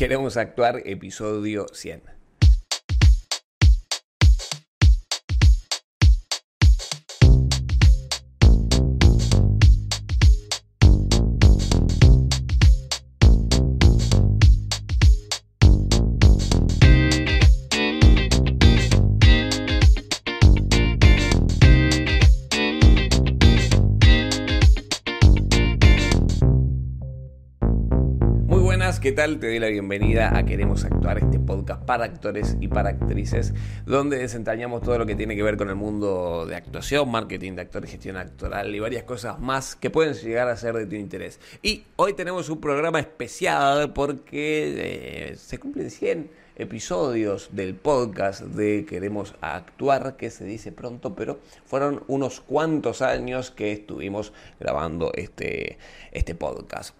Queremos actuar, episodio 100. ¿Qué tal? Te doy la bienvenida a Queremos Actuar, este podcast para actores y para actrices, donde desentrañamos todo lo que tiene que ver con el mundo de actuación, marketing de actores, gestión actoral y varias cosas más que pueden llegar a ser de tu interés. Y hoy tenemos un programa especial porque eh, se cumplen 100 episodios del podcast de Queremos Actuar, que se dice pronto, pero fueron unos cuantos años que estuvimos grabando este, este podcast.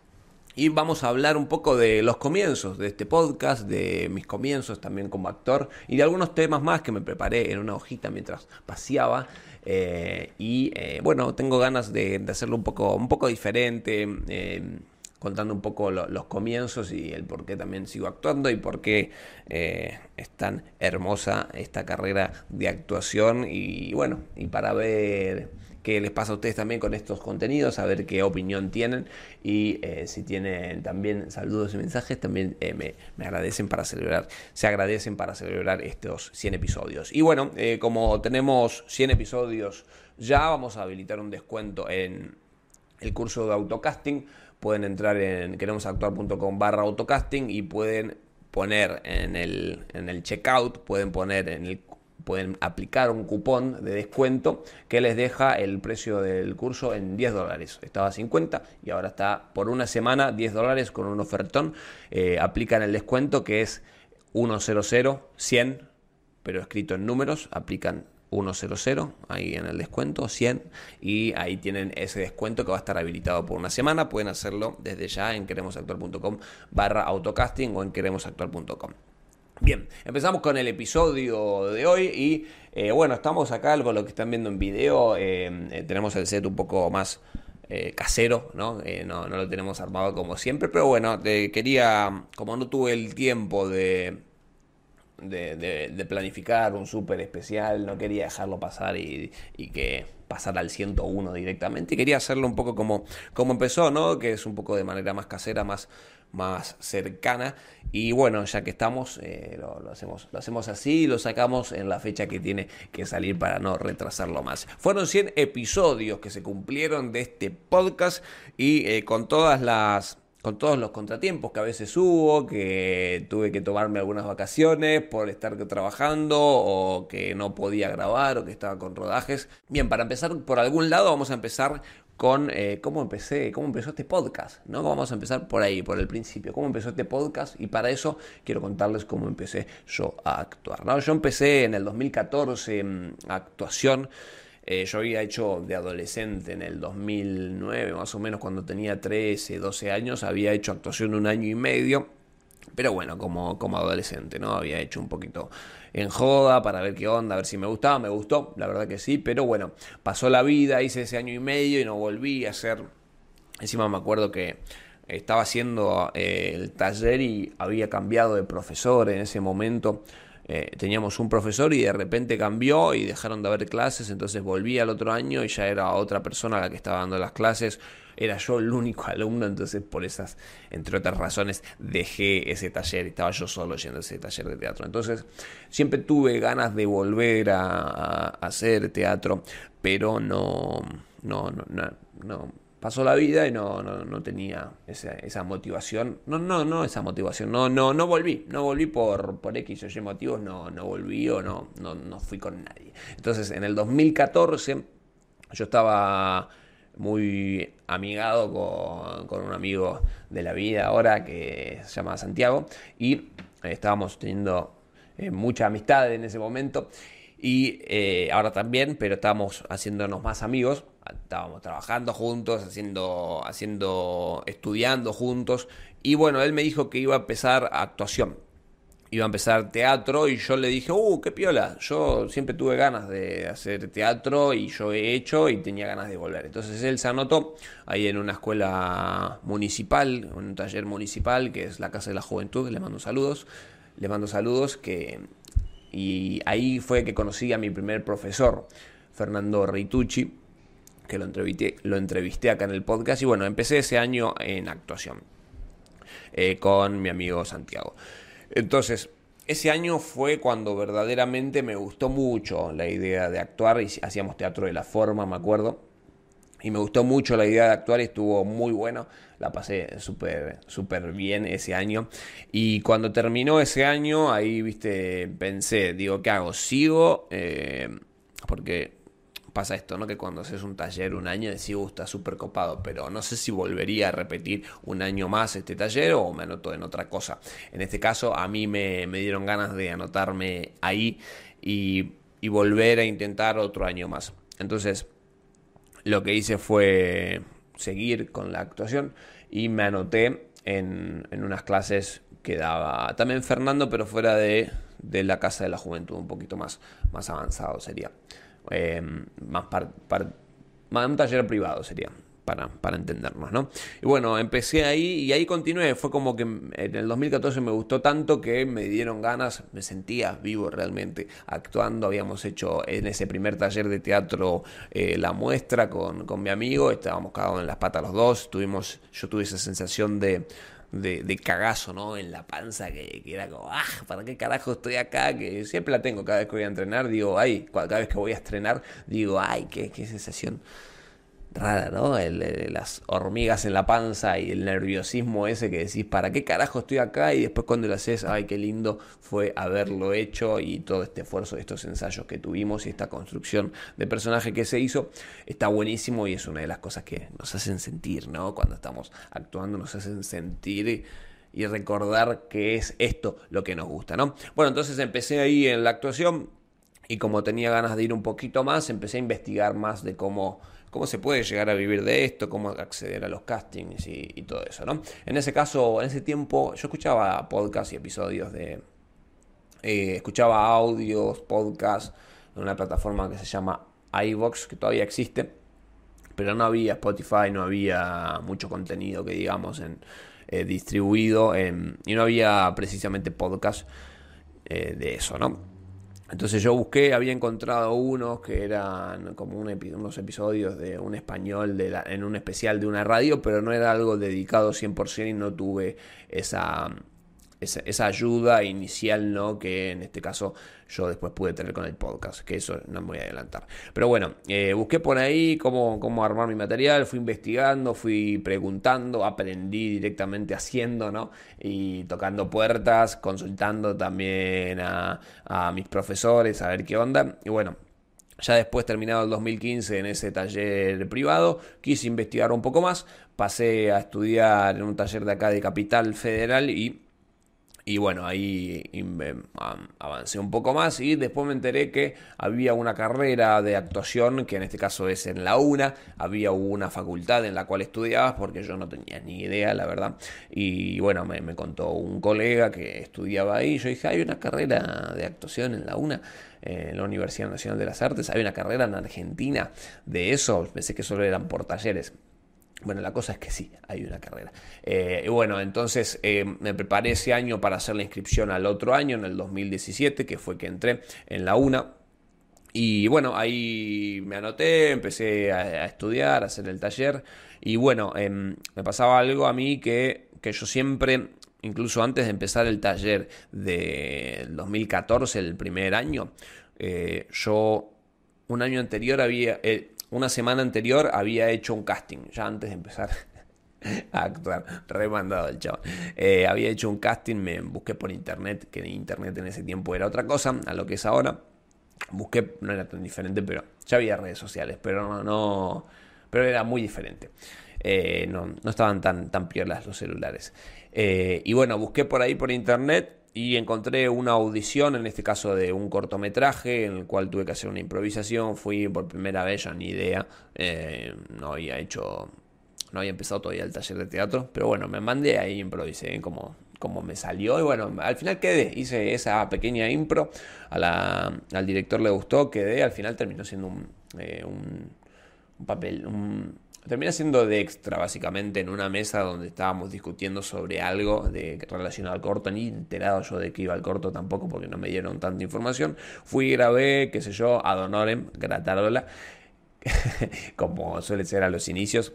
Y vamos a hablar un poco de los comienzos de este podcast, de mis comienzos también como actor y de algunos temas más que me preparé en una hojita mientras paseaba. Eh, y eh, bueno, tengo ganas de, hacerlo un poco, un poco diferente, eh, contando un poco los comienzos y el por qué también sigo actuando y por qué es tan hermosa esta carrera de actuación. Y bueno, y para ver qué les pasa a ustedes también con estos contenidos, a ver qué opinión tienen y eh, si tienen también saludos y mensajes, también eh, me, agradecen para celebrar, se agradecen para celebrar estos 100 episodios. Y bueno, eh, como tenemos 100 episodios ya, vamos a habilitar un descuento en el curso de autocasting. Pueden entrar en queremosactuar.com barra autocasting y pueden poner en el, en el checkout, pueden poner en el pueden aplicar un cupón de descuento que les deja el precio del curso en 10 dólares. Estaba a 50 y ahora está por una semana 10 dólares con un ofertón. Eh, aplican el descuento que es 100 100, pero escrito en números. Aplican 100 ahí en el descuento 100 y ahí tienen ese descuento que va a estar habilitado por una semana pueden hacerlo desde ya en queremosactuar.com barra autocasting o en queremosactuar.com Bien, empezamos con el episodio de hoy y eh, bueno, estamos acá con lo que están viendo en video, eh, eh, tenemos el set un poco más casero, ¿no? ¿no? lo tenemos armado como siempre, pero bueno, quería, como no tuve el tiempo de, de, planificar un súper especial, no quería dejarlo pasar y, que pasara al 101 directamente, quería hacerlo un poco como, como empezó, ¿no? Que es un poco de manera más casera, más más cercana. Y bueno, ya que estamos, eh, lo, hacemos, lo hacemos así y lo sacamos en la fecha que tiene que salir para no retrasarlo más. Fueron 100 episodios que se cumplieron de este podcast y eh, con todas las con todos los contratiempos que a veces hubo, que tuve que tomarme algunas vacaciones por estar trabajando o que no podía grabar o que estaba con rodajes. Bien, para empezar por algún lado vamos a empezar con eh, cómo empecé, cómo empezó este podcast, ¿no? Vamos a empezar por ahí, por el principio, cómo empezó este podcast y para eso quiero contarles cómo empecé yo a actuar, ¿no? Yo empecé en el 2014 en actuación, eh, yo había hecho de adolescente en el 2009, más o menos cuando tenía 13, 12 años, había hecho actuación un año y medio, pero bueno, como, como adolescente, ¿no? Había hecho un poquito en joda para ver qué onda, a ver si me gustaba, me gustó, la verdad que sí, pero bueno, pasó la vida, hice ese año y medio y no volví a hacer, encima me acuerdo que estaba haciendo eh, el taller y había cambiado de profesor en ese momento. Eh, teníamos un profesor y de repente cambió y dejaron de haber clases, entonces volví al otro año y ya era otra persona la que estaba dando las clases era yo el único alumno, entonces por esas, entre otras razones, dejé ese taller, estaba yo solo yendo a ese taller de teatro. Entonces siempre tuve ganas de volver a, hacer teatro, pero no, no, no, no, pasó la vida y no, no, no tenía esa, esa, motivación. No, no, no esa motivación. No, no, no volví. No volví por, por X o Y motivos. No, no volví o no, no, no fui con nadie. Entonces, en el 2014, yo estaba muy amigado con, un amigo de la vida ahora que se llama Santiago y estábamos teniendo eh, mucha amistad en ese momento y eh, ahora también, pero estábamos haciéndonos más amigos, estábamos trabajando juntos, haciendo, haciendo, estudiando juntos. Y bueno, él me dijo que iba a empezar actuación. Iba a empezar teatro y yo le dije, uh, qué piola, yo siempre tuve ganas de hacer teatro y yo he hecho y tenía ganas de volver. Entonces él se anotó ahí en una escuela municipal, en un taller municipal que es la Casa de la Juventud, le mando saludos, le mando saludos que... Y ahí fue que conocí a mi primer profesor, Fernando Reitucci, que lo entrevisté, lo entrevisté acá en el podcast y bueno, empecé ese año en actuación eh, con mi amigo Santiago. Entonces, ese año fue cuando verdaderamente me gustó mucho la idea de actuar y hacíamos teatro de la forma, me acuerdo. Y me gustó mucho la idea de actuar y estuvo muy bueno. La pasé súper súper bien ese año. Y cuando terminó ese año, ahí, viste, pensé, digo, ¿qué hago? ¿Sigo? Eh, porque pasa esto, ¿no? Que cuando haces un taller un año decís, uh, está súper copado, pero no sé si volvería a repetir un año más este taller o me anoto en otra cosa. En este caso, a mí me, dieron ganas de anotarme ahí y, volver a intentar otro año más. Entonces, lo que hice fue seguir con la actuación y me anoté en, unas clases que daba también Fernando, pero fuera de, de la Casa de la Juventud, un poquito más, más avanzado sería. Em, más para, un taller privado sería. Para, para, entendernos, ¿no? Y bueno, empecé ahí y ahí continué. Fue como que en el 2014 me gustó tanto que me dieron ganas, me sentía vivo realmente actuando. Habíamos hecho en ese primer taller de teatro eh, la muestra con, con, mi amigo, estábamos cagados en las patas los dos. Tuvimos, yo tuve esa sensación de, de, cagazo, ¿no? En la panza, que, era como, ah, ¿para qué carajo estoy acá? Que siempre la tengo cada vez que voy a entrenar, digo, ay, cada vez que voy a estrenar, digo, ay, qué, qué sensación rara, ¿no? las hormigas en la panza y el nerviosismo ese que decís, ¿para qué carajo estoy acá? Y después cuando lo haces, ay, qué lindo fue haberlo hecho y todo este esfuerzo, estos ensayos que tuvimos y esta construcción de personaje que se hizo, está buenísimo y es una de las cosas que nos hacen sentir, ¿no? Cuando estamos actuando, nos hacen sentir y recordar que es esto lo que nos gusta, ¿no? Bueno, entonces empecé ahí en la actuación y como tenía ganas de ir un poquito más, empecé a investigar más de cómo cómo se puede llegar a vivir de esto, cómo acceder a los castings y, todo eso, ¿no? En ese caso, en ese tiempo, yo escuchaba podcasts y episodios de... Eh, escuchaba audios, podcasts en una plataforma que se llama iVox, que todavía existe, pero no había Spotify, no había mucho contenido que digamos en, eh, distribuido y no había precisamente podcast eh, de eso, ¿no? Entonces yo busqué, había encontrado unos que eran como unos episodios de un español de en un especial de una radio, pero no era algo dedicado 100% y no tuve esa, esa, ayuda inicial, ¿no? Que en este caso yo después pude tener con el podcast, que eso no me voy a adelantar. Pero bueno, eh, busqué por ahí cómo, cómo armar mi material, fui investigando, fui preguntando, aprendí directamente haciendo, ¿no? Y tocando puertas, consultando también a, a mis profesores, a ver qué onda. Y bueno, ya después terminado el 2015 en ese taller privado, quise investigar un poco más, pasé a estudiar en un taller de acá de Capital Federal y y bueno, ahí avancé un poco más y después me enteré que había una carrera de actuación, que en este caso es en la UNA, había una facultad en la cual estudiabas, porque yo no tenía ni idea, la verdad. Y bueno, me, contó un colega que estudiaba ahí, yo dije, hay una carrera de actuación en la UNA, en la Universidad Nacional de las Artes, hay una carrera en Argentina de eso, pensé que solo eran por talleres. Bueno, la cosa es que sí, hay una carrera. Eh, bueno, entonces eh, me preparé ese año para hacer la inscripción al otro año, en el 2017, que fue que entré en la UNA. Y bueno, ahí me anoté, empecé a, estudiar, a hacer el taller. Y bueno, em, me pasaba algo a mí que, que yo siempre, incluso antes de empezar el taller del 2014, el primer año, eh, yo un año anterior había, una semana anterior había hecho un casting, ya antes de empezar a actuar, remandado el chaval. Eh, había hecho un casting, me busqué por internet, que internet en ese tiempo era otra cosa, a lo que es ahora. Busqué, no era tan diferente, pero ya había redes sociales, pero no, no pero era muy diferente. Eh, no, no, estaban tan, tan piolas los celulares. Eh, y bueno, busqué por ahí por internet y encontré una audición, en este caso de un cortometraje, en el cual tuve que hacer una improvisación. Fui por primera vez, ya ni idea, eh, no había hecho, no había empezado todavía el taller de teatro, pero bueno, me mandé ahí, improvisé como, como me salió. Y bueno, al final quedé, hice esa pequeña impro, al director le gustó, quedé, al final terminó siendo un, eh, un, papel, un, termina siendo de extra básicamente en una mesa donde estábamos discutiendo sobre algo de, relacionado al corto, ni enterado yo de que iba al corto tampoco porque no me dieron tanta información. Fui, grabé, qué sé yo, ad honorem, gratarola, como suele ser a los inicios.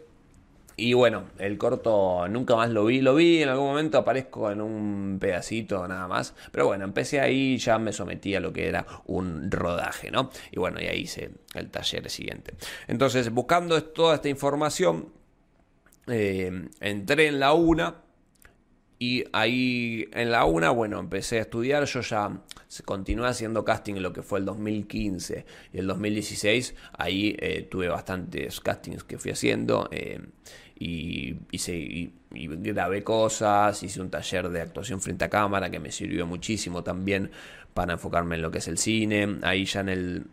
Y bueno, el corto nunca más lo vi, lo vi en algún momento, aparezco en un pedacito nada más, pero bueno, empecé ahí, ya me sometí a lo que era un rodaje, ¿no? Y bueno, y ahí hice el taller siguiente. Entonces, buscando toda esta información, eh, entré en la UNA, y ahí en la una, bueno, empecé a estudiar, yo ya continué haciendo casting en lo que fue el 2015 y el 2016, ahí eh, tuve bastantes castings que fui haciendo eh, y, hice, grabé cosas, hice un taller de actuación frente a cámara que me sirvió muchísimo también para enfocarme en lo que es el cine, ahí ya en el,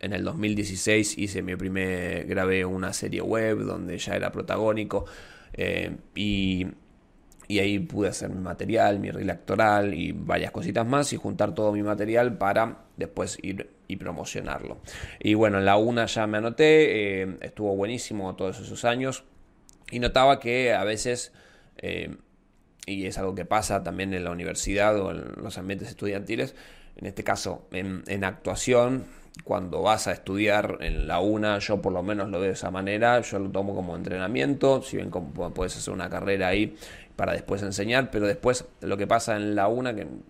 en el 2016 hice mi primer, grabé una serie web donde ya era protagónico eh, y y ahí pude hacer mi material, mi reel actoral y varias cositas más y juntar todo mi material para después ir y promocionarlo. Y bueno, en la UNA ya me anoté, eh, estuvo buenísimo todos esos años y notaba que a veces, eh, y es algo que pasa también en la universidad o en los ambientes estudiantiles, en este caso en, en actuación, cuando vas a estudiar en la UNA, yo por lo menos lo veo de esa manera, yo lo tomo como entrenamiento, si bien como puedes hacer una carrera ahí para después enseñar, pero después lo que pasa en la UNA, que en,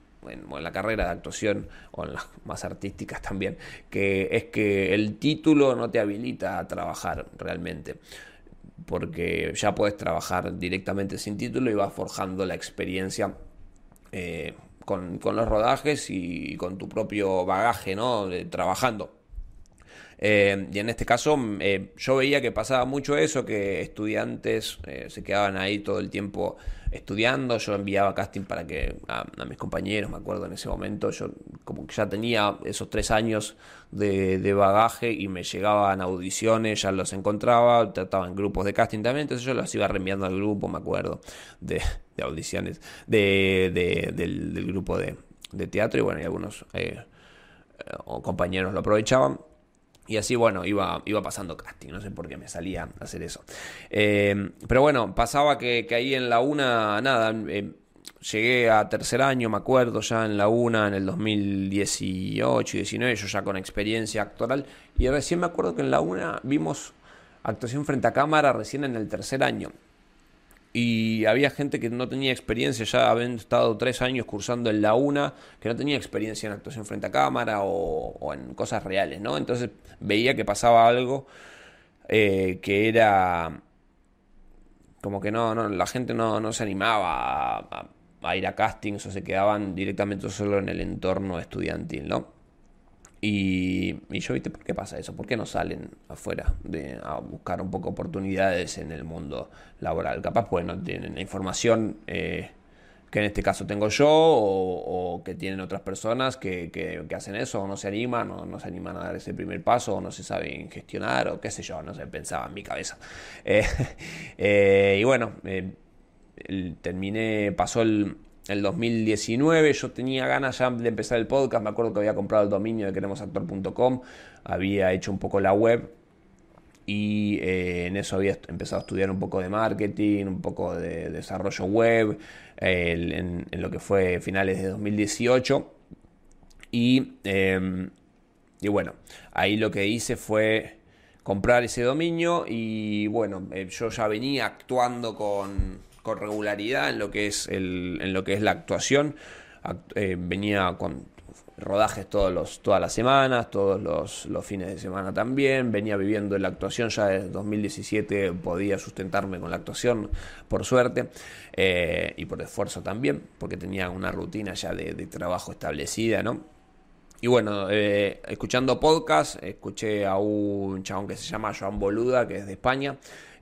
la carrera de actuación o en las más artísticas también, que es que el título no te habilita a trabajar realmente porque ya puedes trabajar directamente sin título y vas forjando la experiencia eh, con, los rodajes y con tu propio bagaje, ¿no? trabajando. Eh, y en este caso eh, yo veía que pasaba mucho eso, que estudiantes se quedaban ahí todo el tiempo estudiando, yo enviaba casting para que a, mis compañeros, me acuerdo en ese momento, yo como que ya tenía esos tres años de, bagaje y me llegaban audiciones, ya los encontraba, trataba en grupos de casting también, entonces yo los iba reenviando al grupo, me acuerdo, de, audiciones, de, del, grupo de, teatro y bueno, y algunos compañeros lo aprovechaban. Y así, bueno, iba, iba pasando casting, no sé por qué me salía a hacer eso. Eh, pero bueno, pasaba que, ahí en la una, nada, eh, llegué a tercer año, me acuerdo, ya en la una, en el 2018 y 19, yo ya con experiencia actoral. Y recién me acuerdo que en la una vimos actuación frente a cámara recién en el tercer año y había gente que no tenía experiencia, ya habían estado tres años cursando en la UNA, que no tenía experiencia en actuación frente a cámara o, en cosas reales, ¿no? Entonces veía que pasaba algo eh, que era como que no, no la gente no, no se animaba a, a, ir a castings o se quedaban directamente solo en el entorno estudiantil, ¿no? Y, yo, ¿viste por qué pasa eso? ¿Por qué no salen afuera de, a buscar un poco oportunidades en el mundo laboral? Capaz pues no tienen la información eh, que en este caso tengo yo o, que tienen otras personas que, que, hacen eso o no se animan o no se animan a dar ese primer paso o no se saben gestionar o qué sé yo, no sé, pensaba en mi cabeza. Eh, eh, y bueno, terminé, pasó el, el 2019 yo tenía ganas ya de empezar el podcast, me acuerdo que había comprado el dominio de queremosactor.com, había hecho un poco la web y eh, en eso había empezado a estudiar un poco de marketing, un poco de desarrollo web, en, lo que fue finales de 2018 y, em, y bueno, ahí lo que hice fue comprar ese dominio y bueno, eh, yo ya venía actuando con regularidad en lo que es, el, en lo que es la actuación. Eh, venía con rodajes todos los, todas las semanas, todos los, fines de semana también. Venía viviendo en la actuación ya desde 2017, podía sustentarme con la actuación, por suerte, eh, y por esfuerzo también, porque tenía una rutina ya de, trabajo establecida, ¿no? Y bueno, eh, escuchando podcast, escuché a un chabón que se llama Joan Boluda, que es de España,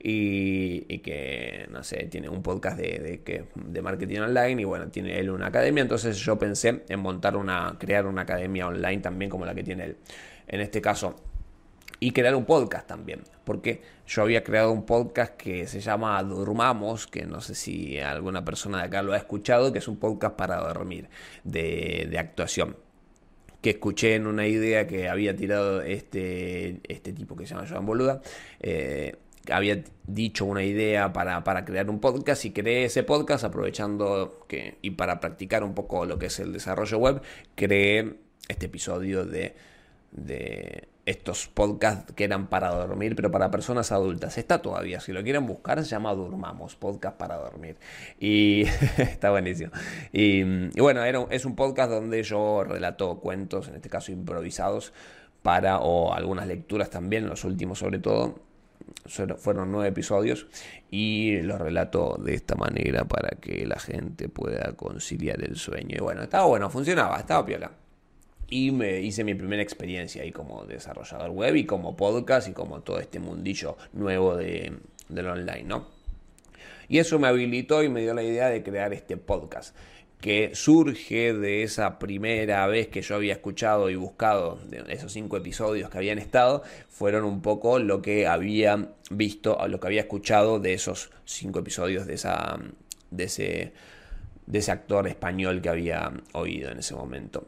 y, que, no sé, tiene un podcast de, de, de, marketing online y bueno, tiene él una academia, entonces yo pensé en montar una, crear una academia online también como la que tiene él. En este caso, y crear un podcast también. Porque yo había creado un podcast que se llama Durmamos, que no sé si alguna persona de acá lo ha escuchado, que es un podcast para dormir, de, actuación. Que escuché en una idea que había tirado este, este tipo que se llama Joan Boluda. Eh, había dicho una idea para, para, crear un podcast y creé ese podcast aprovechando que, y para practicar un poco lo que es el desarrollo web, creé este episodio de, de estos podcasts que eran para dormir, pero para personas adultas. Está todavía, si lo quieren buscar, se llama Durmamos, podcast para dormir. Y está buenísimo. Y, bueno, era, es un podcast donde yo relato cuentos, en este caso improvisados, para, o algunas lecturas también, los últimos sobre todo. Fueron nueve episodios y los relato de esta manera para que la gente pueda conciliar el sueño. Y bueno, estaba bueno, funcionaba, estaba piola. Y me hice mi primera experiencia ahí como desarrollador web y como podcast y como todo este mundillo nuevo de, del online, ¿no? Y eso me habilitó y me dio la idea de crear este podcast que surge de esa primera vez que yo había escuchado y buscado esos cinco episodios que habían estado, fueron un poco lo que había visto, lo que había escuchado de esos cinco episodios de, esa, de, ese, de ese actor español que había oído en ese momento.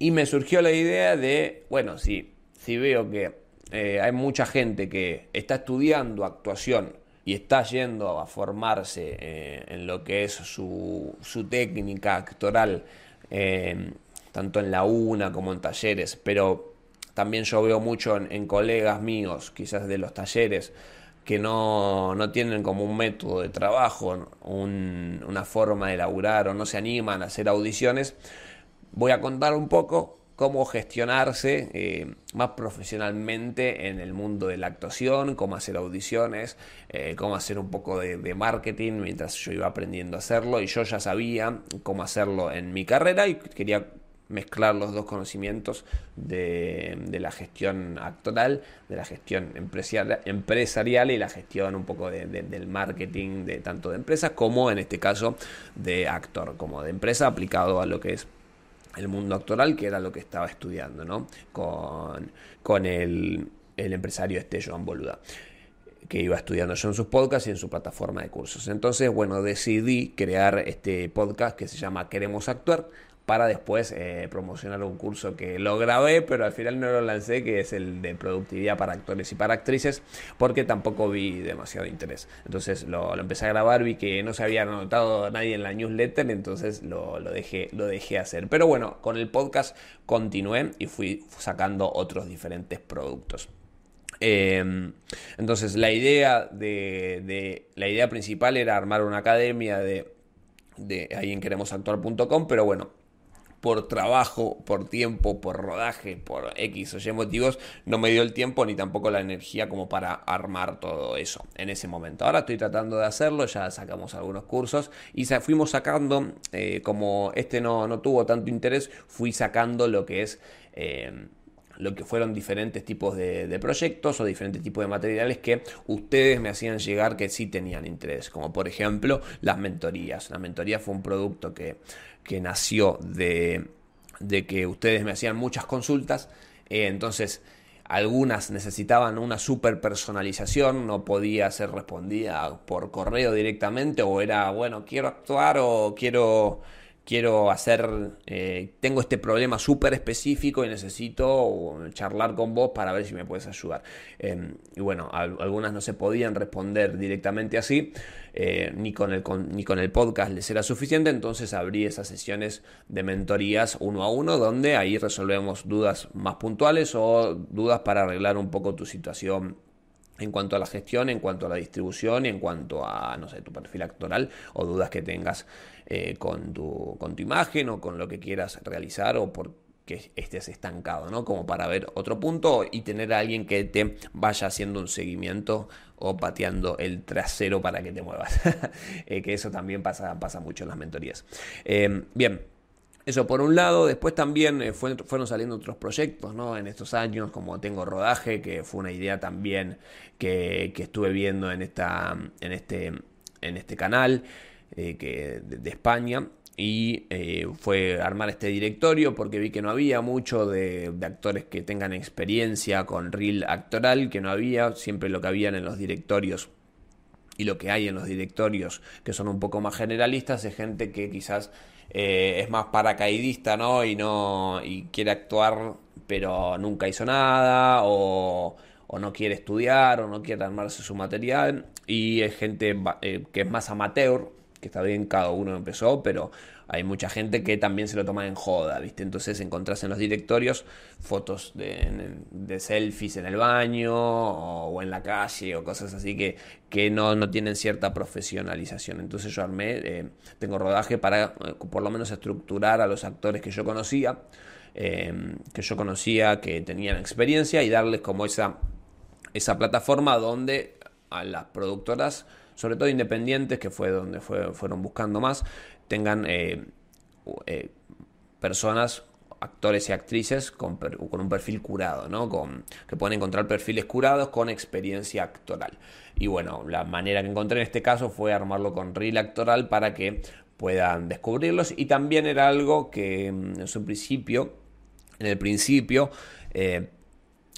Y me surgió la idea de, bueno, si, si veo que eh, hay mucha gente que está estudiando actuación y está yendo a formarse eh, en lo que es su, su técnica actoral, eh, tanto en la UNA como en talleres, pero también yo veo mucho en, colegas míos, quizás de los talleres, que no, no, tienen como un método de trabajo, una forma de laburar o no se animan a hacer audiciones. Voy a contar un poco cómo gestionarse eh, más profesionalmente en el mundo de la actuación, cómo hacer audiciones, eh, cómo hacer un poco de, marketing mientras yo iba aprendiendo a hacerlo y yo ya sabía cómo hacerlo en mi carrera y quería mezclar los dos conocimientos de, la gestión actoral, de la gestión empresarial y la gestión un poco del marketing de tanto de empresas como en este caso de actor, como de empresa aplicado a lo que es el mundo actoral, que era lo que estaba estudiando, ¿no? Con, con el, el empresario este Joan Boluda que iba estudiando yo en sus podcasts y en su plataforma de cursos. Entonces, bueno, decidí crear este podcast que se llama Queremos Actuar, para después eh, promocionar un curso que lo grabé, pero al final no lo lancé, que es el de productividad para actores y para actrices, porque tampoco vi demasiado interés. Entonces lo, empecé a grabar, vi que no se había anotado nadie en la newsletter, entonces lo, dejé, lo dejé hacer. Pero bueno, con el podcast continué y fui sacando otros diferentes productos. Em, entonces la idea de, la idea principal era armar una academia de, de ahí en queremosactuar.com, pero bueno, por trabajo, por tiempo, por rodaje, por X o Y motivos, no me dio el tiempo ni tampoco la energía como para armar todo eso en ese momento. Ahora estoy tratando de hacerlo, ya sacamos algunos cursos y fuimos sacando, eh, como este no, no, tuvo tanto interés, fui sacando lo que es... Eh, lo que fueron diferentes tipos de, de, proyectos o diferentes tipos de materiales que ustedes me hacían llegar que sí tenían interés, como por ejemplo las mentorías. La mentoría fue un producto que que nació de, que ustedes me hacían muchas consultas, eh, entonces algunas necesitaban una super personalización, no podía ser respondida por correo directamente o era, bueno, quiero actuar o quiero quiero hacer, eh, tengo este problema súper específico y necesito charlar con vos para ver si me puedes ayudar. Em, y bueno, algunas no se podían responder directamente así, eh, ni, con el, ni con el podcast les era suficiente, entonces abrí esas sesiones de mentorías uno a uno, donde ahí resolvemos dudas más puntuales o dudas para arreglar un poco tu situación en cuanto a la gestión, en cuanto a la distribución y en cuanto a, no sé, tu perfil actoral o dudas que tengas eh, con, tu, con tu imagen o con lo que quieras realizar o porque estés estancado, ¿no? Como para ver otro punto y tener a alguien que te vaya haciendo un seguimiento o pateando el trasero para que te muevas. Eh, que eso también pasa, pasa mucho en las mentorías. Eh, bien. Eso por un lado, después también fueron saliendo otros proyectos ¿no? en estos años, como Tengo Rodaje, que fue una idea también que, que estuve viendo en, esta, en, este, en este canal. Eh, que, de, España. y eh, fue armar este directorio porque vi que no había mucho de, actores que tengan experiencia con reel actoral, que no había, siempre lo que habían en los directorios y lo que hay en los directorios que son un poco más generalistas es gente que quizás eh, es más paracaidista, ¿no? Y no y quiere actuar pero nunca hizo nada o, no quiere estudiar o no quiere armarse su material y es gente eh, que es más amateur que está bien, cada uno empezó, pero hay mucha gente que también se lo toma en joda, ¿viste? Entonces encontrás en los directorios fotos de, selfies en el baño o, en la calle o cosas así que, que no, no tienen cierta profesionalización. Entonces yo armé, eh, tengo rodaje para eh, por lo menos estructurar a los actores que yo conocía, eh, que yo conocía, que tenían experiencia y darles como esa, esa plataforma donde a las productoras sobre todo independientes, que fue donde fueron buscando más, tengan eh, eh, personas actores y actrices con, un perfil curado, ¿no? Con, que pueden encontrar perfiles curados con experiencia actoral. Y bueno, la manera que encontré en este caso fue armarlo con reel actoral para que puedan descubrirlos. Y también era algo que mm, en su principio, en el principio, eh,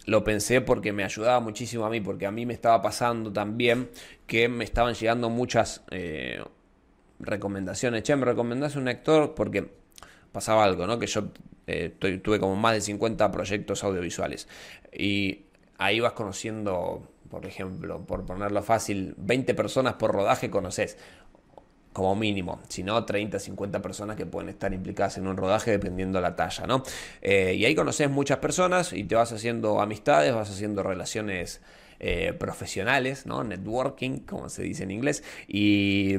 lo pensé porque me ayudaba muchísimo a mí, porque a mí me estaba pasando también que me estaban llegando muchas eh, recomendaciones. Che, me recomendás un actor porque pasaba algo, ¿no? Que yo eh, tuve como más de 50 proyectos audiovisuales. Y ahí vas conociendo, por ejemplo, por ponerlo fácil, 20 personas por rodaje conoces como mínimo, si no 30, 50 personas que pueden estar implicadas en un rodaje dependiendo la talla, ¿no? Eh, y ahí conoces muchas personas y te vas haciendo amistades, vas haciendo relaciones eh, profesionales, ¿no? Networking, como se dice en inglés, y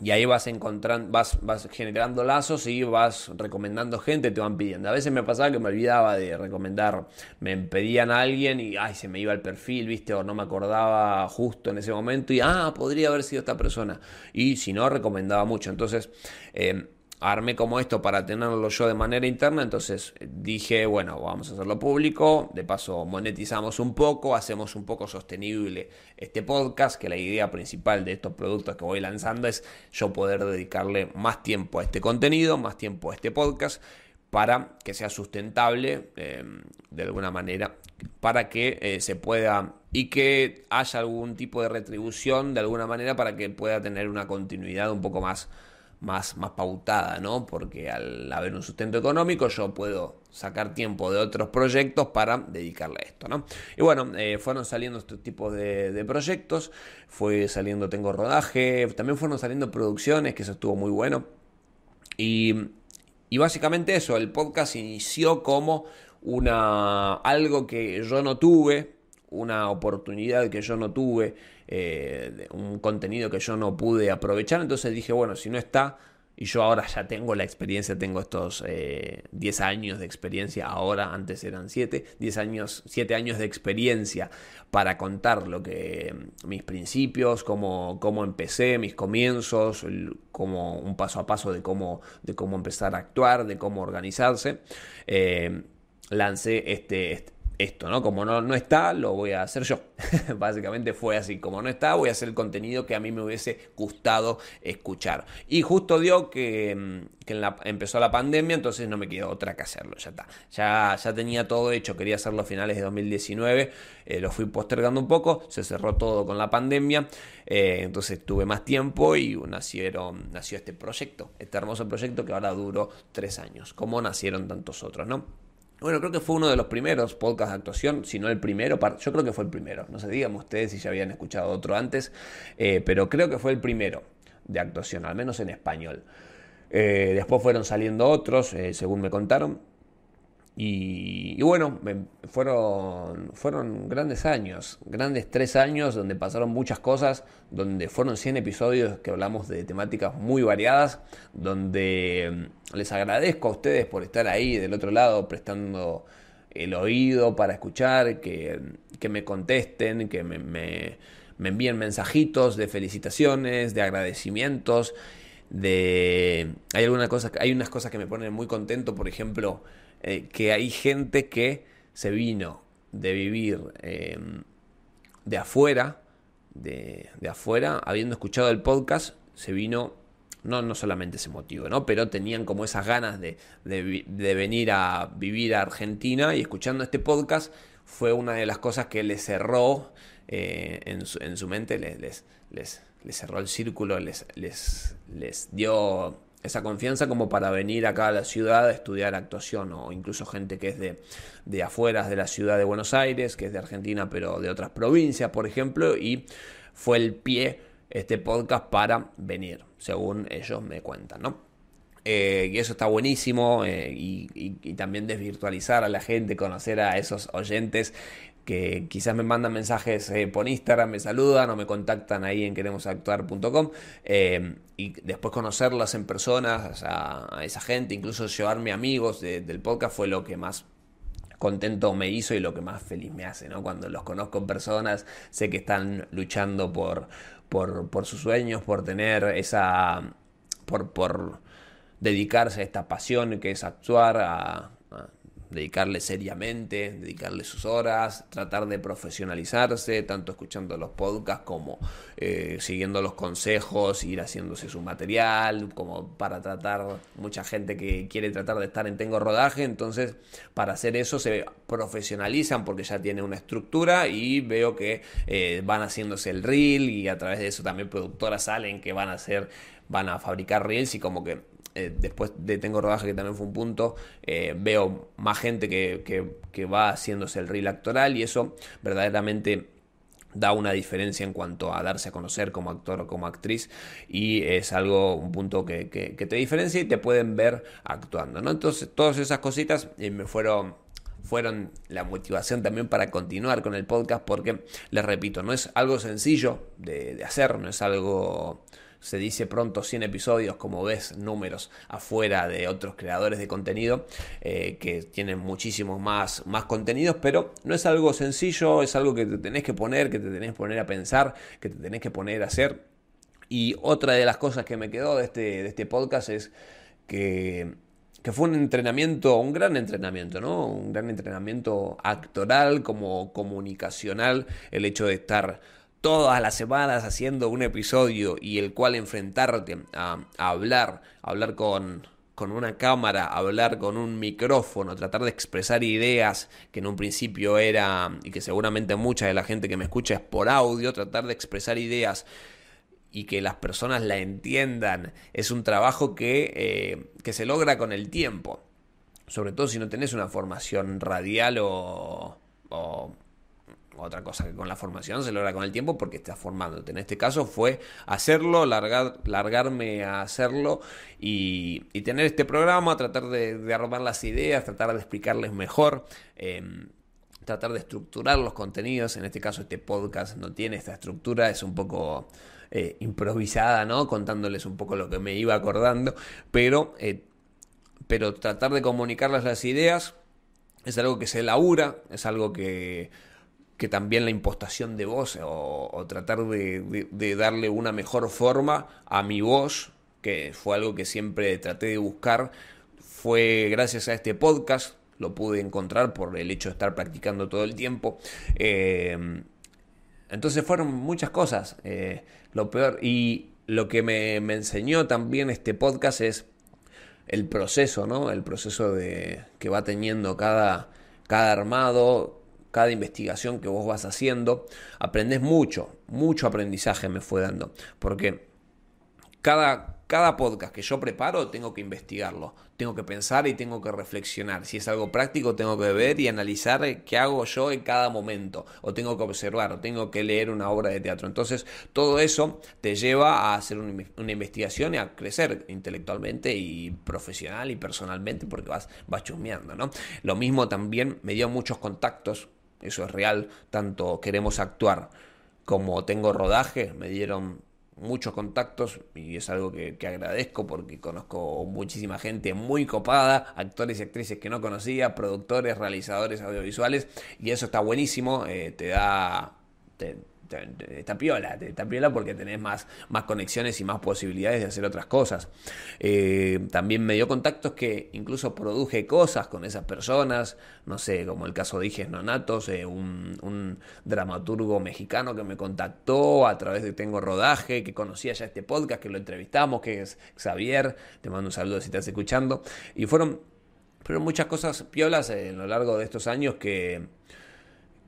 y ahí vas encontrando, vas, vas generando lazos y vas recomendando gente, te van pidiendo. A veces me pasaba que me olvidaba de recomendar, me pedían a alguien y ay, se me iba el perfil, viste, o no me acordaba justo en ese momento y ah, podría haber sido esta persona. Y si no, recomendaba mucho. Entonces, eh, armé como esto para tenerlo yo de manera interna, entonces dije, bueno, vamos a hacerlo público, de paso monetizamos un poco, hacemos un poco sostenible este podcast, que la idea principal de estos productos que voy lanzando es yo poder dedicarle más tiempo a este contenido, más tiempo a este podcast, para que sea sustentable em, de alguna manera, para que eh, se pueda y que haya algún tipo de retribución de alguna manera para que pueda tener una continuidad un poco más más, más pautada, ¿no? Porque al haber un sustento económico yo puedo sacar tiempo de otros proyectos para dedicarle a esto, ¿no? Y bueno, eh, fueron saliendo estos tipos de, proyectos, fue saliendo Tengo Rodaje, también fueron saliendo producciones, que eso estuvo muy bueno. Y, y básicamente eso, el podcast inició como una algo que yo no tuve, una oportunidad que yo no tuve, eh, un contenido que yo no pude aprovechar, entonces dije, bueno, si no está, y yo ahora ya tengo la experiencia, tengo estos 10 eh, años de experiencia, ahora antes eran 7, 10 años, 7 años de experiencia para contar lo que mis principios, cómo, cómo empecé, mis comienzos, como un paso a paso de cómo, de cómo empezar a actuar, de cómo organizarse. Eh, lancé este, este esto, ¿no? Como no, no está, lo voy a hacer yo. Básicamente fue así, como no está, voy a hacer el contenido que a mí me hubiese gustado escuchar. Y justo dio que, mm, que empezó la pandemia, entonces no me quedó otra que hacerlo, ya está. Ya, ya tenía todo hecho, quería hacerlo a finales de 2019, eh, lo fui postergando un poco, se cerró todo con la pandemia, eh, entonces tuve más tiempo y nacieron, nació este proyecto, este hermoso proyecto que ahora duró tres años, como nacieron tantos otros, ¿no? Bueno, creo que fue uno de los primeros podcasts de actuación, si no el primero, yo creo que fue el primero, no sé, díganme ustedes si ya habían escuchado otro antes, eh, pero creo que fue el primero de actuación, al menos en español. Eh, después fueron saliendo otros, eh, según me contaron, y, bueno, fueron, fueron grandes años, grandes tres años donde pasaron muchas cosas, donde fueron 100 episodios que hablamos de temáticas muy variadas, donde mm, les agradezco a ustedes por estar ahí del otro lado prestando el oído para escuchar, que, me contesten, que me, me, me envíen mensajitos de felicitaciones, de agradecimientos, de... Hay, alguna cosa, hay unas cosas que me ponen muy contento, por ejemplo eh, que hay gente que se vino de vivir em, de afuera, de, afuera, habiendo escuchado el podcast, se vino no, no solamente ese motivo, ¿no? Pero tenían como esas ganas de, venir a vivir a Argentina y escuchando este podcast fue una de las cosas que les cerró eh, en, su, en, su, mente, les, les, les, cerró el círculo, les, les, les dio esa confianza como para venir acá a la ciudad a estudiar actuación o incluso gente que es de, de afueras de la ciudad de Buenos Aires, que es de Argentina pero de otras provincias, por ejemplo, y fue el pie este podcast para venir, según ellos me cuentan, ¿no? Eh, y eso está buenísimo eh, y, también desvirtualizar a la gente, conocer a esos oyentes que quizás me mandan mensajes eh, por Instagram, me saludan o me contactan ahí en queremosactuar.com y después conocerlas en persona, a, esa gente, incluso llevarme amigos del podcast fue lo que más contento me hizo y lo que más feliz me hace, ¿no? Cuando los conozco en personas, sé que están luchando por, por, sus sueños, por tener esa... por, por dedicarse a esta pasión que es actuar, dedicarle seriamente, dedicarle sus horas, tratar de profesionalizarse, tanto escuchando los podcasts como eh, siguiendo los consejos, ir haciéndose su material, como para tratar, mucha gente que quiere tratar de estar en Tengo Rodaje, entonces para hacer eso se profesionalizan porque ya tiene una estructura y veo que eh, van haciéndose el reel y a través de eso también productoras salen que van a hacer, van a fabricar reels y como que eh, después de Tengo Rodaje, que también fue un punto, eh, veo más gente que, va haciéndose el reel actoral y eso verdaderamente da una diferencia en cuanto a darse a conocer como actor o como actriz y es algo, un punto que, te diferencia y te pueden ver actuando, ¿no? Entonces, todas esas cositas eh, me fueron fueron la motivación también para continuar con el podcast porque, les repito, no es algo sencillo de hacer, no es algo se dice pronto 100 episodios, como ves números afuera de otros creadores de contenido eh, que tienen muchísimos más, más contenidos, pero no es algo sencillo, es algo que te tenés que poner, que te tenés que poner a pensar, que te tenés que poner a hacer. Y otra de las cosas que me quedó de este, de este podcast es que que fue un entrenamiento, un gran entrenamiento, ¿no? Un gran entrenamiento actoral como comunicacional, el hecho de estar todas las semanas haciendo un episodio y el cual enfrentarte a, hablar, hablar con, con una cámara, hablar con un micrófono, tratar de expresar ideas que en un principio era, y que seguramente mucha de la gente que me escucha es por audio, tratar de expresar ideas y que las personas la entiendan, es un trabajo que, eh, que se logra con el tiempo. Sobre todo si no tenés una formación radial o, o otra cosa que con la formación se logra con el tiempo porque estás formándote. En este caso fue hacerlo, largar, largarme a hacerlo y, tener este programa, tratar de, de, armar las ideas, tratar de explicarles mejor. Em, tratar de estructurar los contenidos, en este caso este podcast no tiene esta estructura, es un poco eh, improvisada, ¿no? Contándoles un poco lo que me iba acordando, pero, eh, pero tratar de comunicarles las ideas es algo que se labura, es algo que que también la impostación de voz o, tratar de, darle una mejor forma a mi voz, que fue algo que siempre traté de buscar, fue gracias a este podcast, lo pude encontrar por el hecho de estar practicando todo el tiempo. Eh, entonces fueron muchas cosas. Eh, lo peor y lo que me, me, enseñó también este podcast es el proceso, ¿no? El proceso de que va teniendo cada, cada armado, cada investigación que vos vas haciendo, aprendes mucho, mucho aprendizaje me fue dando, porque cada, cada podcast que yo preparo tengo que investigarlo, tengo que pensar y tengo que reflexionar. Si es algo práctico, tengo que ver y analizar qué hago yo en cada momento, o tengo que observar, o tengo que leer una obra de teatro. Entonces, todo eso te lleva a hacer una investigación y a crecer intelectualmente y profesional y personalmente, porque vas, vas chusmeando, ¿no? Lo mismo también me dio muchos contactos eso es real, tanto queremos actuar como tengo rodaje, me dieron muchos contactos y es algo que, agradezco porque conozco muchísima gente muy copada, actores y actrices que no conocía, productores, realizadores audiovisuales y eso está buenísimo, eh, te da... está piola, está piola porque tenés más, más conexiones y más posibilidades de hacer otras cosas. Eh, también me dio contactos que incluso produje cosas con esas personas, no sé, como el caso de Iges Nonatos, eh, un, dramaturgo mexicano que me contactó a través de Tengo Rodaje, que conocía ya este podcast, que lo entrevistamos, que es Xavier, te mando un saludo si estás escuchando, y fueron, muchas cosas piolas en lo largo de estos años que,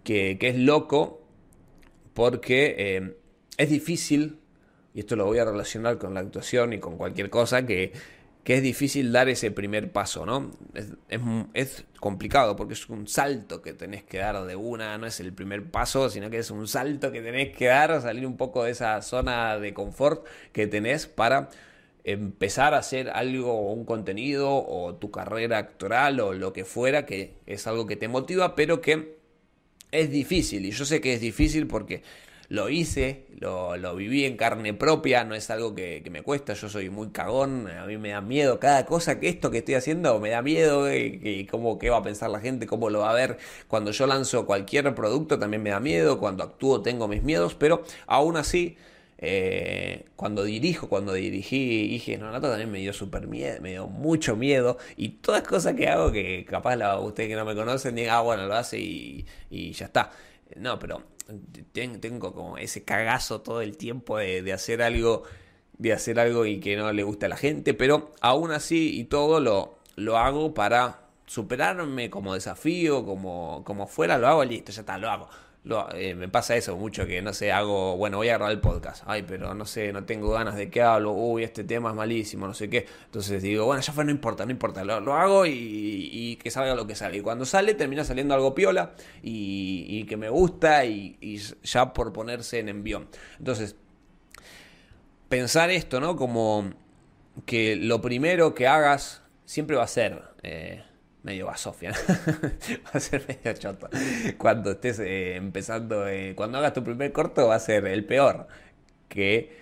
que, que es loco porque eh, es difícil, y esto lo voy a relacionar con la actuación y con cualquier cosa, que, es difícil dar ese primer paso, ¿no? Es, complicado porque es un salto que tenés que dar de una, no es el primer paso, sino que es un salto que tenés que dar, salir un poco de esa zona de confort que tenés para empezar a hacer algo, un contenido o tu carrera actoral o lo que fuera, que es algo que te motiva, pero que es difícil, y yo sé que es difícil porque lo hice, lo, viví en carne propia, no es algo que, me cuesta, yo soy muy cagón, a mí me da miedo cada cosa que esto que estoy haciendo, me da miedo, y, cómo, qué va a pensar la gente, cómo lo va a ver. Cuando yo lanzo cualquier producto también me da miedo, cuando actúo tengo mis miedos, pero aún así... Eh, cuando dirijo, cuando dirigí Ige Nonato también me dio súper miedo, me dio mucho miedo y todas cosas que hago que capaz la, ustedes que no me conocen digan, ah, bueno, lo hace y, y ya está. No, pero tengo como ese cagazo todo el tiempo de, hacer algo de hacer algo y que no le gusta a la gente, pero aún así y todo lo, lo hago para superarme como desafío, como, como fuera, lo hago, listo, ya está, lo hago. Eh, me pasa eso mucho, que no sé, hago, bueno, voy a grabar el podcast, ay, pero no sé, no tengo ganas de que hablo, uy, este tema es malísimo, no sé qué. Entonces digo, bueno, ya fue, no importa, no importa, lo, hago y, que salga lo que sale. Y cuando sale, termina saliendo algo piola y, que me gusta y, ya por ponerse en envión. Entonces, pensar esto, ¿no? Como que lo primero que hagas siempre va a ser... Eh, medio basofia. va a ser medio choto. Cuando estés eh, empezando, eh, cuando hagas tu primer corto va a ser el peor que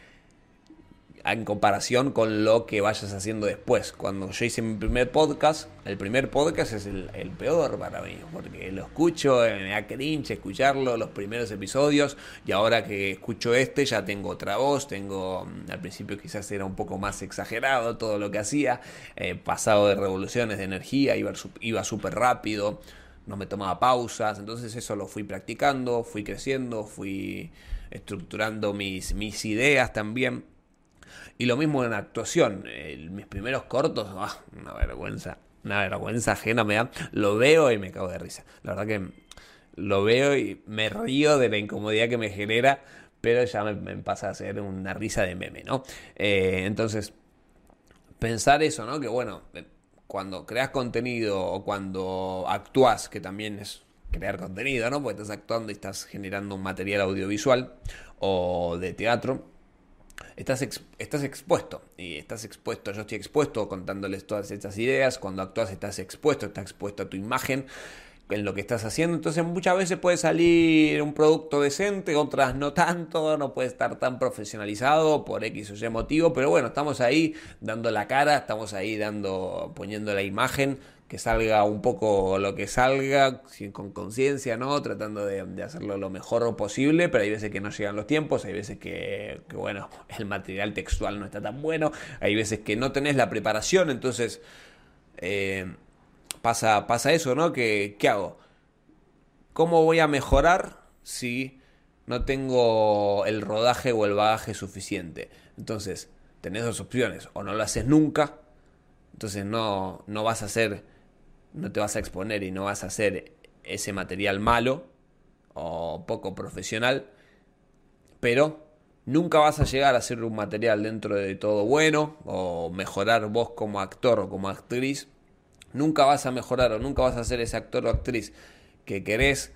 en comparación con lo que vayas haciendo después. Cuando yo hice mi primer podcast, el primer podcast es el, peor para mí, porque lo escucho, eh, me da cringe escucharlo, los primeros episodios, y ahora que escucho este ya tengo otra voz, tengo, mm, al principio quizás era un poco más exagerado todo lo que hacía, eh, pasado de revoluciones de energía, iba, súper rápido, no me tomaba pausas, entonces eso lo fui practicando, fui creciendo, fui estructurando mis ideas también. Y lo mismo en actuación. mis primeros cortos, ah, una vergüenza. Una vergüenza ajena me da. Lo veo y me cago de risa. La verdad que lo veo y me río de la incomodidad que me genera. Pero ya me, pasa a ser una risa de meme, ¿no? Eh, entonces, pensar eso, ¿no? Que bueno, eh, cuando creas contenido o cuando actúas, que también es crear contenido, ¿no? Porque estás actuando y estás generando un material audiovisual o de teatro estás, estás expuesto. Y estás expuesto, yo estoy expuesto contándoles todas estas ideas. Cuando actúas estás expuesto, estás expuesto a tu imagen en lo que estás haciendo. Entonces muchas veces puede salir un producto decente, otras no tanto, no puede estar tan profesionalizado por X o Y motivo, pero bueno, estamos ahí dando la cara, estamos ahí dando, poniendo la imagen que salga un poco lo que salga, con conciencia, ¿no? Tratando de, hacerlo lo mejor posible, pero hay veces que no llegan los tiempos, hay veces que, bueno, el material textual no está tan bueno, hay veces que no tenés la preparación, entonces eh, pasa, pasa eso, ¿no? Que, ¿Qué hago? ¿Cómo voy a mejorar si no tengo el rodaje o el bagaje suficiente? Entonces, tenés dos opciones, o no lo haces nunca, entonces no, no vas a hacer no te vas a exponer y no vas a hacer ese material malo o poco profesional, pero nunca vas a llegar a hacer un material dentro de todo bueno o mejorar vos como actor o como actriz. Nunca vas a mejorar o nunca vas a ser ese actor o actriz que querés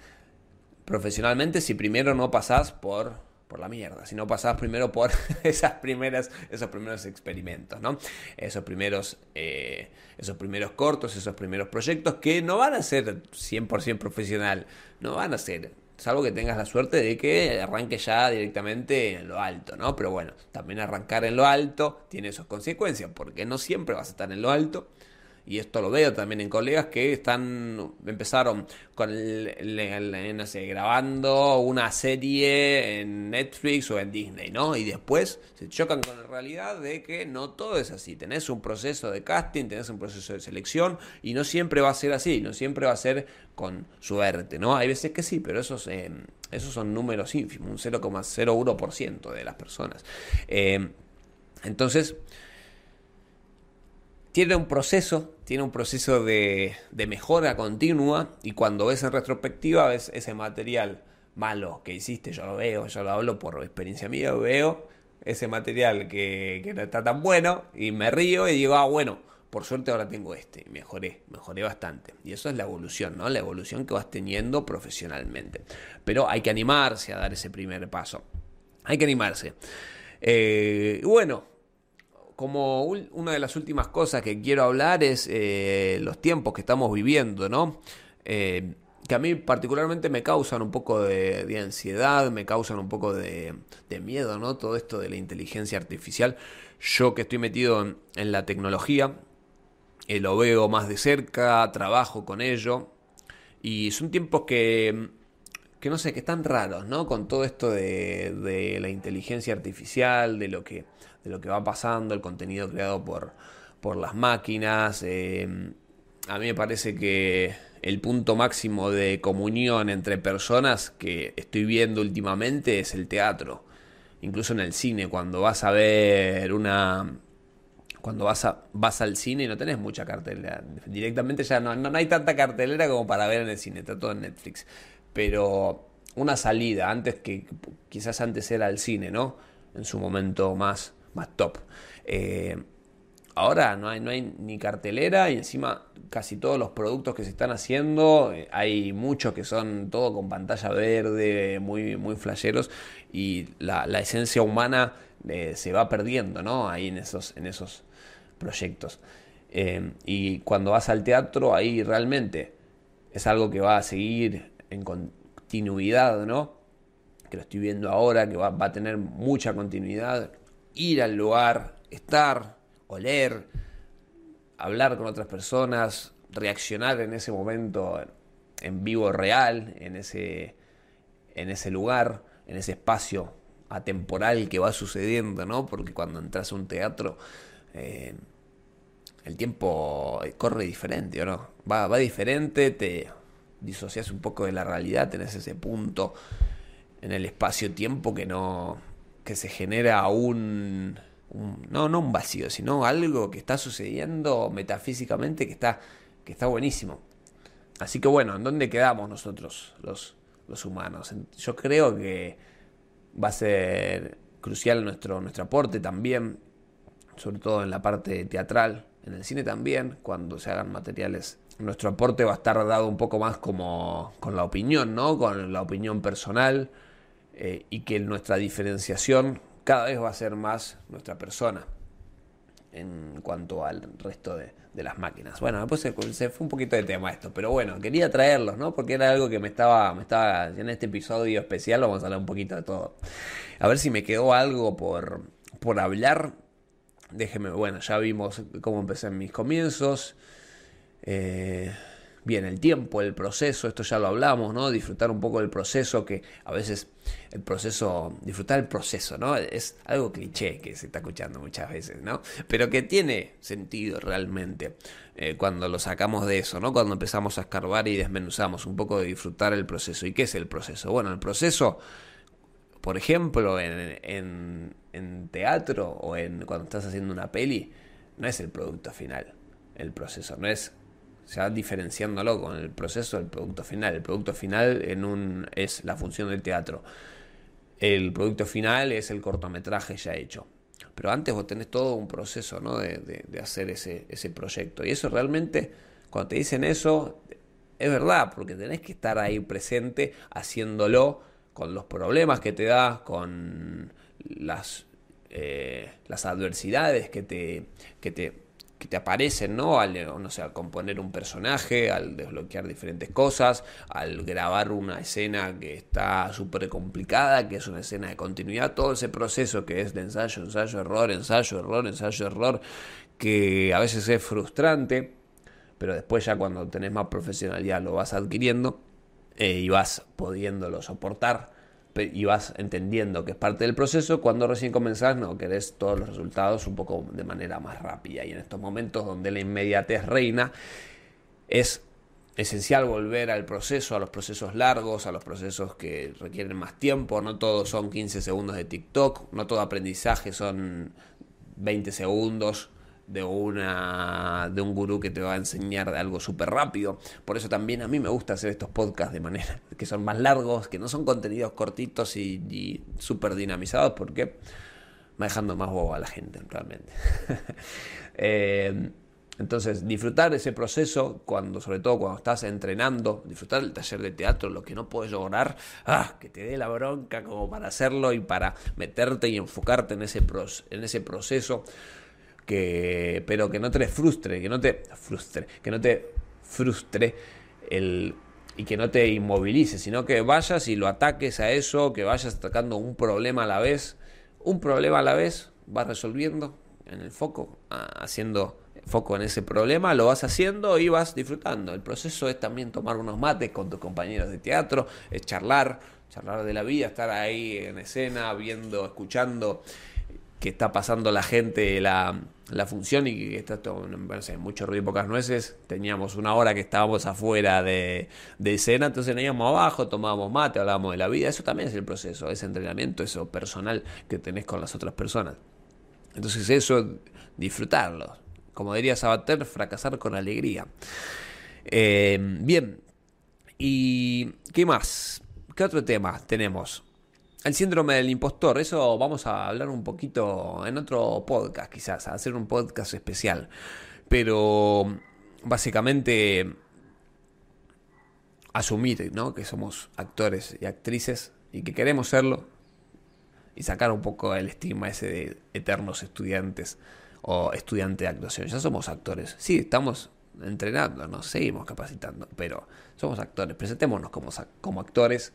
profesionalmente si primero no pasás por por la mierda, si no pasabas primero por esas primeras, esos primeros experimentos, ¿no? Esos primeros, eh, esos primeros cortos, esos primeros proyectos que no van a ser 100% profesional, no van a ser, salvo que tengas la suerte de que arranque ya directamente en lo alto, ¿no? Pero bueno, también arrancar en lo alto tiene sus consecuencias, porque no siempre vas a estar en lo alto y esto lo veo también en colegas que están empezaron con el, grabando una serie en Netflix o en Disney, ¿no? Y después se chocan con la realidad de que no todo es así. Tenés un proceso de casting, tenés un proceso de selección y no siempre va a ser así, no siempre va a ser con suerte, ¿no? Hay veces que sí, pero esos, eh, esos son números ínfimos, un 0,01% de las personas. Eh, entonces, tiene un proceso, tiene un proceso de, mejora continua y cuando ves en retrospectiva, ves ese material malo que hiciste, yo lo veo, yo lo hablo por experiencia mía, veo ese material que, que no está tan bueno y me río y digo, ah, bueno, por suerte ahora tengo este, mejoré, mejoré bastante. Y eso es la evolución, ¿no? La evolución que vas teniendo profesionalmente. Pero hay que animarse a dar ese primer paso. Hay que animarse. Eh, bueno, como una de las últimas cosas que quiero hablar es eh, los tiempos que estamos viviendo, ¿no? Eh, que a mí particularmente me causan un poco de, ansiedad, me causan un poco de, miedo, ¿no? Todo esto de la inteligencia artificial. Yo que estoy metido en, la tecnología, eh, lo veo más de cerca, trabajo con ello, y son tiempos que, que no sé, que están raros, ¿no? Con todo esto de, la inteligencia artificial, de lo que de lo que va pasando, el contenido creado por, por las máquinas. Eh, a mí me parece que el punto máximo de comunión entre personas que estoy viendo últimamente es el teatro. Incluso en el cine, cuando vas a ver una... Cuando vas, a, vas al cine no tenés mucha cartelera. Directamente ya no, no hay tanta cartelera como para ver en el cine, está todo en Netflix. Pero una salida, antes que quizás antes era el cine, ¿no? En su momento más, más top. Eh, ahora no hay, no hay ni cartelera y encima casi todos los productos que se están haciendo, eh, hay muchos que son todo con pantalla verde, muy, muy flasheros y la, esencia humana eh, se va perdiendo ¿no? ahí en esos, en esos proyectos. y cuando vas al teatro, ahí realmente es algo que va a seguir en continuidad, ¿no? Que lo estoy viendo ahora, que va, va a tener mucha continuidad ir al lugar, estar, oler, hablar con otras personas, reaccionar en ese momento en vivo real, en ese, en ese lugar, en ese espacio atemporal que va sucediendo, ¿no? Porque cuando entras a un teatro, eh, el tiempo corre diferente, ¿o no? Va, va diferente, te disocias un poco de la realidad, tenés ese punto en el espacio-tiempo que no, que se genera un, no, no un vacío, sino algo que está sucediendo metafísicamente que está, que está buenísimo. Así que bueno, ¿en dónde quedamos nosotros, los, los humanos? Yo creo que va a ser crucial nuestro, nuestro aporte también, sobre todo en la parte teatral, en el cine también, cuando se hagan materiales. Nuestro aporte va a estar dado un poco más como con la opinión, ¿no? Con la opinión personal, eh, y que nuestra diferenciación cada vez va a ser más nuestra persona en cuanto al resto de, las máquinas. Bueno, después se, fue un poquito de tema esto, pero bueno, quería traerlos, ¿no? Porque era algo que me estaba, me estaba, en este episodio especial vamos a hablar un poquito de todo. A ver si me quedó algo por, por hablar. Déjeme, bueno, ya vimos cómo empecé en mis comienzos. Eh, bien el tiempo, el proceso, esto ya lo hablamos, ¿no? Disfrutar un poco del proceso, que a veces el proceso, disfrutar el proceso, ¿no? Es algo cliché que se está escuchando muchas veces, ¿no? Pero que tiene sentido realmente eh, cuando lo sacamos de eso, ¿no? Cuando empezamos a escarbar y desmenuzamos un poco de disfrutar el proceso. ¿Y qué es el proceso? Bueno, el proceso, por ejemplo, en, en, en teatro o en cuando estás haciendo una peli, no es el producto final. El proceso no es va diferenciándolo con el proceso del producto final. El producto final en un, es la función del teatro. El producto final es el cortometraje ya hecho. Pero antes vos tenés todo un proceso ¿no? de, de, hacer ese, ese proyecto. Y eso realmente, cuando te dicen eso, es verdad, porque tenés que estar ahí presente haciéndolo con los problemas que te da, con las, eh, las adversidades que te, que te que te aparecen, ¿no? Al, no sé, componer un personaje, al desbloquear diferentes cosas, al grabar una escena que está súper complicada, que es una escena de continuidad, todo ese proceso que es de ensayo, ensayo, error, ensayo, error, ensayo, error, que a veces es frustrante, pero después ya cuando tenés más profesionalidad lo vas adquiriendo eh, y vas pudiéndolo soportar y vas entendiendo que es parte del proceso, cuando recién comenzás no querés todos los resultados un poco de manera más rápida. Y en estos momentos donde la inmediatez reina, es esencial volver al proceso, a los procesos largos, a los procesos que requieren más tiempo. No todos son 15 segundos de TikTok, no todo aprendizaje son 20 segundos de, una, de un gurú que te va a enseñar algo súper rápido. Por eso también a mí me gusta hacer estos podcasts de manera que son más largos, que no son contenidos cortitos y, y súper dinamizados, porque va dejando más bobo a la gente realmente. eh, entonces, disfrutar ese proceso, cuando, sobre todo cuando estás entrenando, disfrutar del taller de teatro, lo que no puedes lograr, ah, que te dé la bronca como para hacerlo y para meterte y enfocarte en ese, en ese proceso, que, pero que no te frustre, que no te frustre, que no te frustre el, y que no te inmovilice, sino que vayas y lo ataques a eso, que vayas atacando un problema a la vez, un problema a la vez, vas resolviendo en el foco, ah, haciendo foco en ese problema, lo vas haciendo y vas disfrutando. El proceso es también tomar unos mates con tus compañeros de teatro, es charlar, charlar de la vida, estar ahí en escena, viendo, escuchando que está pasando la gente la, la función y que está todo, no sé, mucho ruido y pocas nueces. Teníamos una hora que estábamos afuera de, de escena, entonces veníamos abajo, tomábamos mate, hablábamos de la vida. Eso también es el proceso, ese entrenamiento, eso personal que tenés con las otras personas. Entonces eso, disfrutarlo como diría Sabater, fracasar con alegría. Eh, bien, ¿y qué más? ¿Qué otro tema tenemos? El síndrome del impostor, eso vamos a hablar un poquito en otro podcast, quizás, a hacer un podcast especial. Pero básicamente asumir ¿no? que somos actores y actrices y que queremos serlo y sacar un poco el estigma ese de eternos estudiantes o estudiante de actuación. Ya somos actores. Sí, estamos entrenando, nos seguimos capacitando, pero somos actores. Presentémonos como, como actores.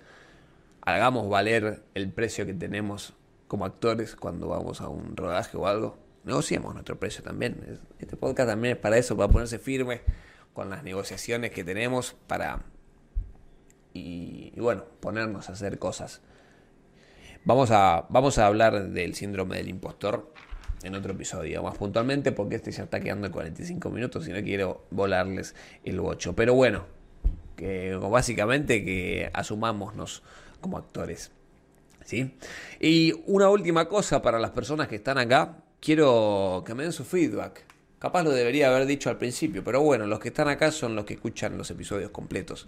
Hagamos valer el precio que tenemos como actores cuando vamos a un rodaje o algo. Negociemos nuestro precio también. Este podcast también es para eso, para ponerse firme con las negociaciones que tenemos para y, bueno, ponernos a hacer cosas. Vamos a, vamos a hablar del síndrome del impostor en otro episodio, más puntualmente, porque este ya está quedando en 45 minutos y no quiero volarles el bocho. Pero bueno, básicamente que asumámonos como actores. ¿sí? Y una última cosa para las personas que están acá, quiero que me den su feedback. Capaz lo debería haber dicho al principio, pero bueno, los que están acá son los que escuchan los episodios completos.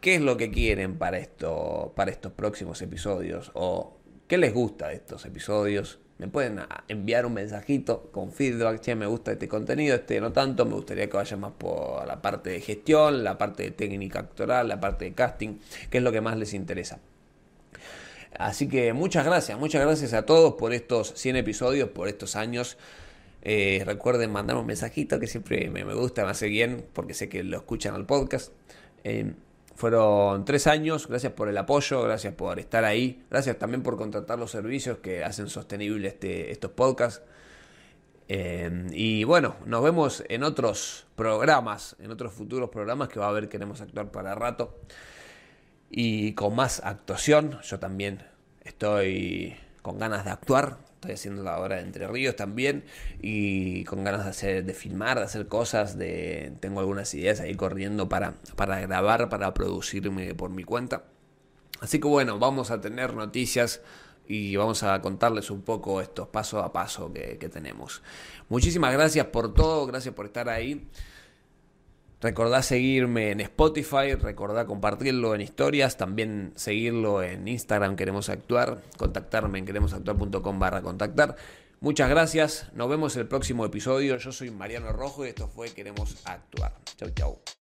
¿Qué es lo que quieren para, esto, para estos próximos episodios? ¿O qué les gusta de estos episodios? Me pueden enviar un mensajito con feedback, che, me gusta este contenido, este no tanto, me gustaría que vaya más por la parte de gestión, la parte de técnica actoral, la parte de casting, que es lo que más les interesa. Así que muchas gracias, muchas gracias a todos por estos 100 episodios, por estos años. Eh, recuerden mandarme un mensajito que siempre me, gusta, me hace bien porque sé que lo escuchan al podcast. Eh, fueron tres años, gracias por el apoyo, gracias por estar ahí, gracias también por contratar los servicios que hacen sostenible este, estos podcasts. Eh, y bueno, nos vemos en otros programas, en otros futuros programas que va a haber Queremos Actuar para rato. Y con más actuación, yo también estoy con ganas de actuar, estoy haciendo la obra de Entre Ríos también y con ganas de hacer de filmar, de hacer cosas, de tengo algunas ideas ahí corriendo para para grabar, para producirme por mi cuenta. Así que bueno, vamos a tener noticias y vamos a contarles un poco estos paso a paso que, que tenemos. Muchísimas gracias por todo, gracias por estar ahí. Recordá seguirme en Spotify, recordá compartirlo en historias, también seguirlo en Instagram Queremos Actuar, contactarme en queremosactuar.com barra contactar. Muchas gracias, nos vemos en el próximo episodio. Yo soy Mariano Rojo y esto fue Queremos Actuar. Chau, chau.